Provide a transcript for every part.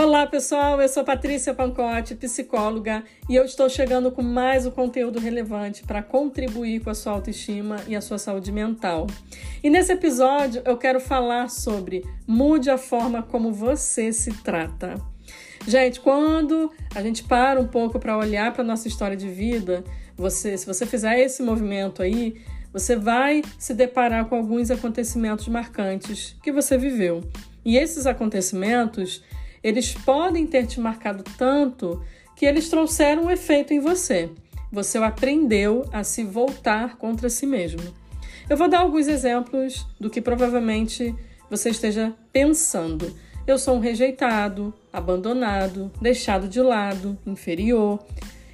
Olá pessoal, eu sou Patrícia Pancotti, psicóloga, e eu estou chegando com mais um conteúdo relevante para contribuir com a sua autoestima e a sua saúde mental. E nesse episódio eu quero falar sobre mude a forma como você se trata. Gente, quando a gente para um pouco para olhar para nossa história de vida, você, se você fizer esse movimento aí, você vai se deparar com alguns acontecimentos marcantes que você viveu. E esses acontecimentos eles podem ter te marcado tanto que eles trouxeram um efeito em você. Você aprendeu a se voltar contra si mesmo. Eu vou dar alguns exemplos do que provavelmente você esteja pensando. Eu sou um rejeitado, abandonado, deixado de lado, inferior,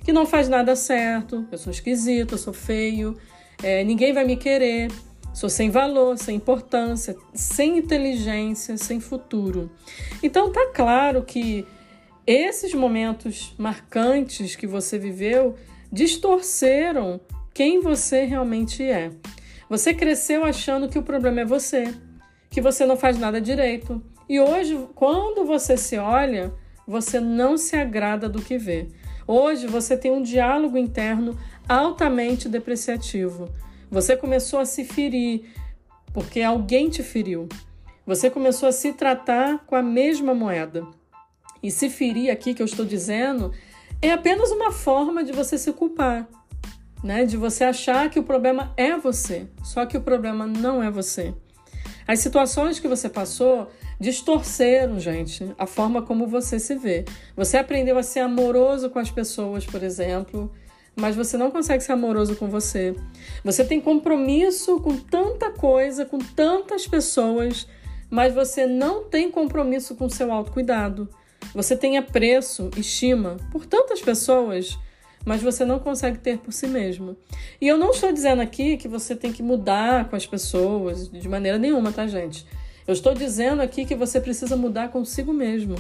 que não faz nada certo, eu sou esquisito, eu sou feio, é, ninguém vai me querer, Sou sem valor, sem importância, sem inteligência, sem futuro. Então tá claro que esses momentos marcantes que você viveu distorceram quem você realmente é. Você cresceu achando que o problema é você, que você não faz nada direito. E hoje, quando você se olha, você não se agrada do que vê. Hoje você tem um diálogo interno altamente depreciativo. Você começou a se ferir porque alguém te feriu. Você começou a se tratar com a mesma moeda. E se ferir aqui que eu estou dizendo é apenas uma forma de você se culpar, né? De você achar que o problema é você, só que o problema não é você. As situações que você passou distorceram, gente, a forma como você se vê. Você aprendeu a ser amoroso com as pessoas, por exemplo, mas você não consegue ser amoroso com você. Você tem compromisso com tanta coisa, com tantas pessoas, mas você não tem compromisso com seu autocuidado. Você tem apreço, estima por tantas pessoas, mas você não consegue ter por si mesmo. E eu não estou dizendo aqui que você tem que mudar com as pessoas, de maneira nenhuma, tá, gente? Eu estou dizendo aqui que você precisa mudar consigo mesmo.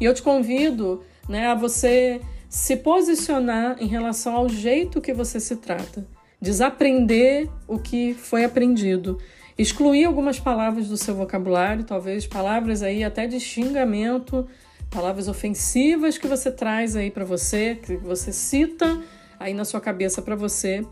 E eu te convido né, a você se posicionar em relação ao jeito que você se trata, desaprender o que foi aprendido, excluir algumas palavras do seu vocabulário, talvez palavras aí até de xingamento, palavras ofensivas que você traz aí para você, que você cita aí na sua cabeça para você.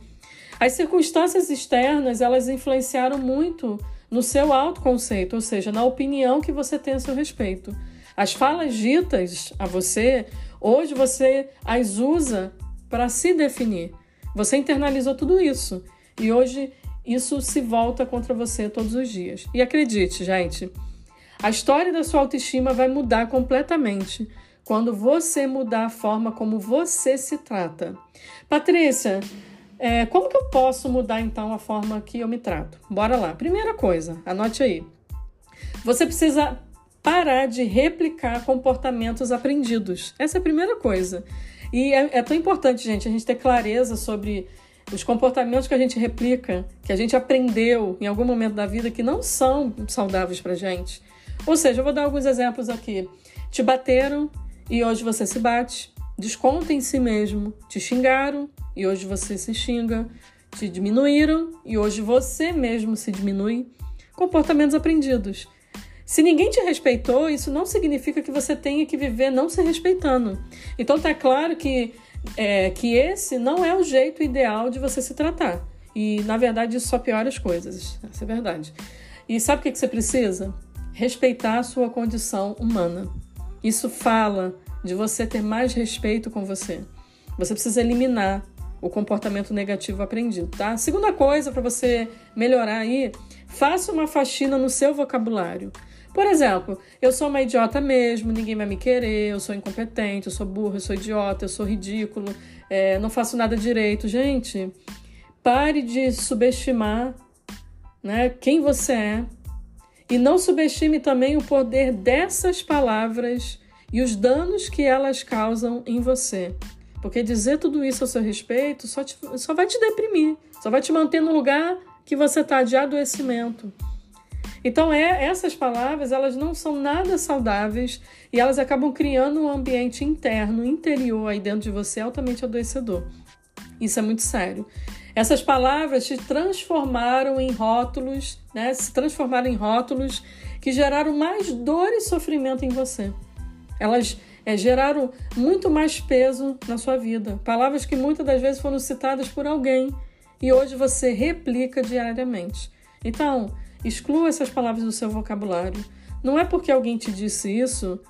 As circunstâncias externas, elas influenciaram muito no seu autoconceito, ou seja, na opinião que você tem a seu respeito. As falas ditas a você Hoje você as usa para se definir. Você internalizou tudo isso e hoje isso se volta contra você todos os dias. E acredite, gente, a história da sua autoestima vai mudar completamente quando você mudar a forma como você se trata. Patrícia, é, como que eu posso mudar então a forma que eu me trato? Bora lá. Primeira coisa, anote aí. Você precisa parar de replicar comportamentos aprendidos. Essa é a primeira coisa. E é, é, tão importante, gente, a gente ter clareza sobre os comportamentos que a gente replica, que a gente aprendeu em algum momento da vida que não são saudáveis pra gente. Ou seja, eu vou dar alguns exemplos aqui. Te bateram e hoje você se bate. Desconta em si mesmo. Te xingaram e hoje você se xinga. Te diminuíram e hoje você mesmo se diminui. Comportamentos aprendidos. Se ninguém te respeitou, isso não significa que você tenha que viver não se respeitando. Então tá claro que, é, que esse não é o jeito ideal de você se tratar. E na verdade isso só piora as coisas. Essa é verdade. E sabe o que, você precisa? Respeitar a sua condição humana. Isso fala de você ter mais respeito com você. Você precisa eliminar o comportamento negativo aprendido, tá? Segunda coisa para você melhorar aí, faça uma faxina no seu vocabulário. Por exemplo, eu sou uma idiota mesmo, ninguém vai me querer, eu sou incompetente, eu sou burro, eu sou idiota, eu sou ridículo, é, não faço nada direito. Gente, pare de subestimar né, quem você é e não subestime também o poder dessas palavras e os danos que elas causam em você. Porque dizer tudo isso a seu respeito só, te, só vai te deprimir, só vai te manter no lugar que você está de adoecimento. Então, é, essas palavras, elas não são nada saudáveis e elas acabam criando um ambiente interno, interior aí dentro de você altamente adoecedor. Isso é muito sério. Essas palavras te transformaram em rótulos, né? Se transformaram em rótulos que geraram mais dor e sofrimento em você. Elas é, geraram muito mais peso na sua vida. Palavras que muitas das vezes foram citadas por alguém e hoje você replica diariamente. Então, exclua essas palavras do seu vocabulário. Não é porque alguém te disse isso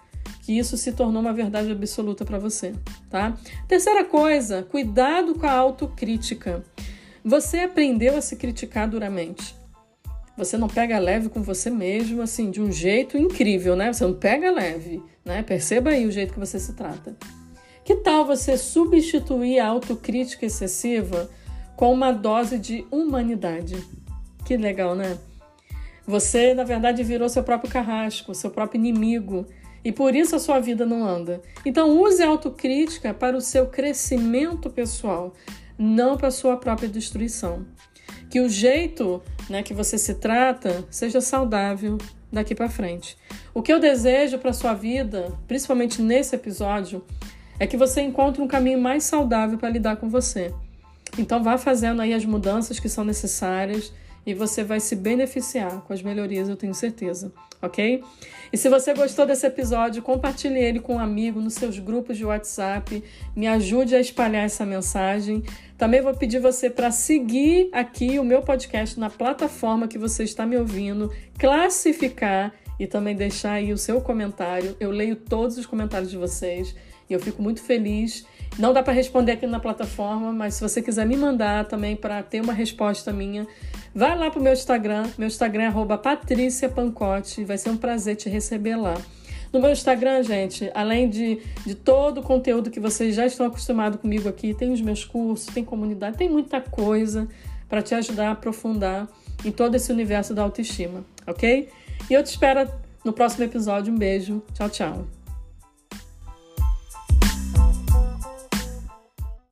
que isso se tornou uma verdade absoluta para você, tá? Terceira coisa, cuidado com a autocrítica. Você aprendeu a se criticar duramente. Você não pega leve com você mesmo, assim, de um jeito incrível, né? Você não pega leve, né? Perceba aí o jeito que você se trata. Que tal você substituir a autocrítica excessiva com uma dose de humanidade? Que legal, né? Você, na verdade, virou seu próprio carrasco, seu próprio inimigo, e por isso a sua vida não anda. Então, use a autocrítica para o seu crescimento pessoal, não para a sua própria destruição que o jeito né, que você se trata seja saudável daqui para frente. O que eu desejo para sua vida, principalmente nesse episódio, é que você encontre um caminho mais saudável para lidar com você. Então vá fazendo aí as mudanças que são necessárias e você vai se beneficiar com as melhorias, eu tenho certeza, ok? E se você gostou desse episódio, compartilhe ele com um amigo nos seus grupos de WhatsApp, me ajude a espalhar essa mensagem. Também vou pedir você para seguir aqui o meu podcast na plataforma que você está me ouvindo, classificar e também deixar aí o seu comentário. Eu leio todos os comentários de vocês e eu fico muito feliz não dá para responder aqui na plataforma, mas se você quiser me mandar também para ter uma resposta minha, vai lá para o meu Instagram. Meu Instagram é patriciapancote. Vai ser um prazer te receber lá. No meu Instagram, gente, além de, de todo o conteúdo que vocês já estão acostumados comigo aqui, tem os meus cursos, tem comunidade, tem muita coisa para te ajudar a aprofundar em todo esse universo da autoestima, ok? E eu te espero no próximo episódio. Um beijo. Tchau, tchau.